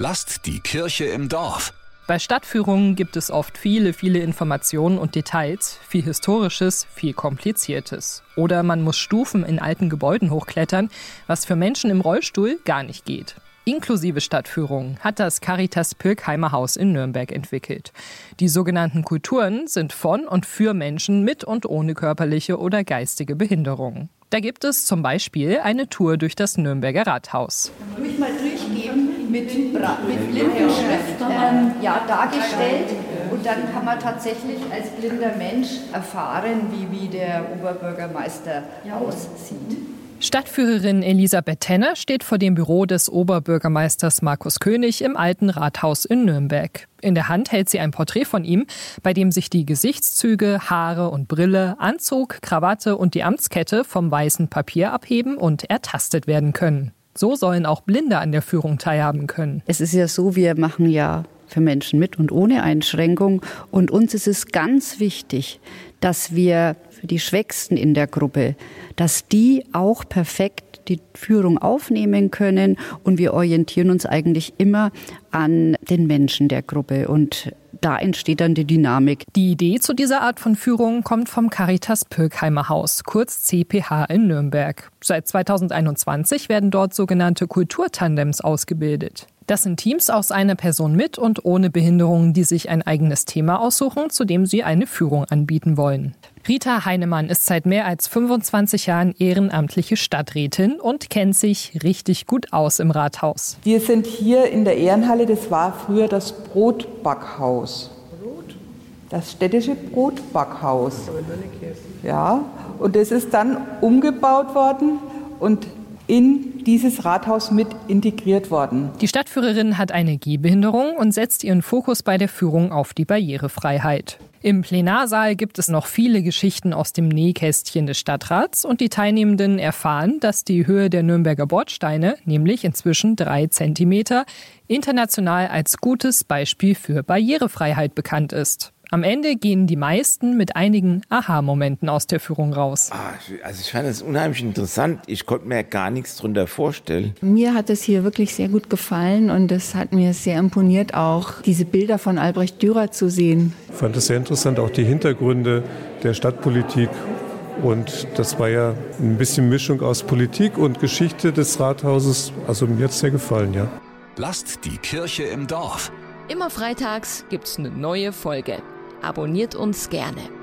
Lasst die Kirche im Dorf. Bei Stadtführungen gibt es oft viele, viele Informationen und Details, viel Historisches, viel Kompliziertes. Oder man muss Stufen in alten Gebäuden hochklettern, was für Menschen im Rollstuhl gar nicht geht. Inklusive Stadtführungen hat das Caritas Pirkheimer Haus in Nürnberg entwickelt. Die sogenannten Kulturen sind von und für Menschen mit und ohne körperliche oder geistige Behinderungen. Da gibt es zum Beispiel eine Tour durch das Nürnberger Rathaus. Mal durchgeben mit, Bra mit Blindenschrift ähm, ja, dargestellt. Und dann kann man tatsächlich als blinder Mensch erfahren, wie, wie der Oberbürgermeister aussieht. Stadtführerin Elisabeth Tenner steht vor dem Büro des Oberbürgermeisters Markus König im alten Rathaus in Nürnberg. In der Hand hält sie ein Porträt von ihm, bei dem sich die Gesichtszüge, Haare und Brille, Anzug, Krawatte und die Amtskette vom weißen Papier abheben und ertastet werden können. So sollen auch Blinde an der Führung teilhaben können. Es ist ja so, wir machen ja für Menschen mit und ohne Einschränkung. Und uns ist es ganz wichtig, dass wir für die Schwächsten in der Gruppe, dass die auch perfekt die Führung aufnehmen können. Und wir orientieren uns eigentlich immer an den Menschen der Gruppe. Und da entsteht dann die Dynamik. Die Idee zu dieser Art von Führung kommt vom Caritas Pirkheimer Haus, kurz CPH in Nürnberg. Seit 2021 werden dort sogenannte Kulturtandems ausgebildet. Das sind Teams aus einer Person mit und ohne Behinderung, die sich ein eigenes Thema aussuchen, zu dem sie eine Führung anbieten wollen. Rita Heinemann ist seit mehr als 25 Jahren ehrenamtliche Stadträtin und kennt sich richtig gut aus im Rathaus. Wir sind hier in der Ehrenhalle, das war früher das Brotbackhaus. Das städtische Brotbackhaus. Ja, und das ist dann umgebaut worden und in dieses Rathaus mit integriert worden. Die Stadtführerin hat eine Gehbehinderung und setzt ihren Fokus bei der Führung auf die Barrierefreiheit. Im Plenarsaal gibt es noch viele Geschichten aus dem Nähkästchen des Stadtrats und die Teilnehmenden erfahren, dass die Höhe der Nürnberger Bordsteine, nämlich inzwischen drei Zentimeter, international als gutes Beispiel für Barrierefreiheit bekannt ist. Am Ende gehen die meisten mit einigen Aha-Momenten aus der Führung raus. Ah, also ich fand es unheimlich interessant. Ich konnte mir gar nichts darunter vorstellen. Mir hat es hier wirklich sehr gut gefallen und es hat mir sehr imponiert, auch diese Bilder von Albrecht Dürer zu sehen. Ich fand es sehr interessant, auch die Hintergründe der Stadtpolitik. Und das war ja ein bisschen Mischung aus Politik und Geschichte des Rathauses. Also mir hat es sehr gefallen, ja. Lasst die Kirche im Dorf. Immer freitags gibt's eine neue Folge. Abonniert uns gerne.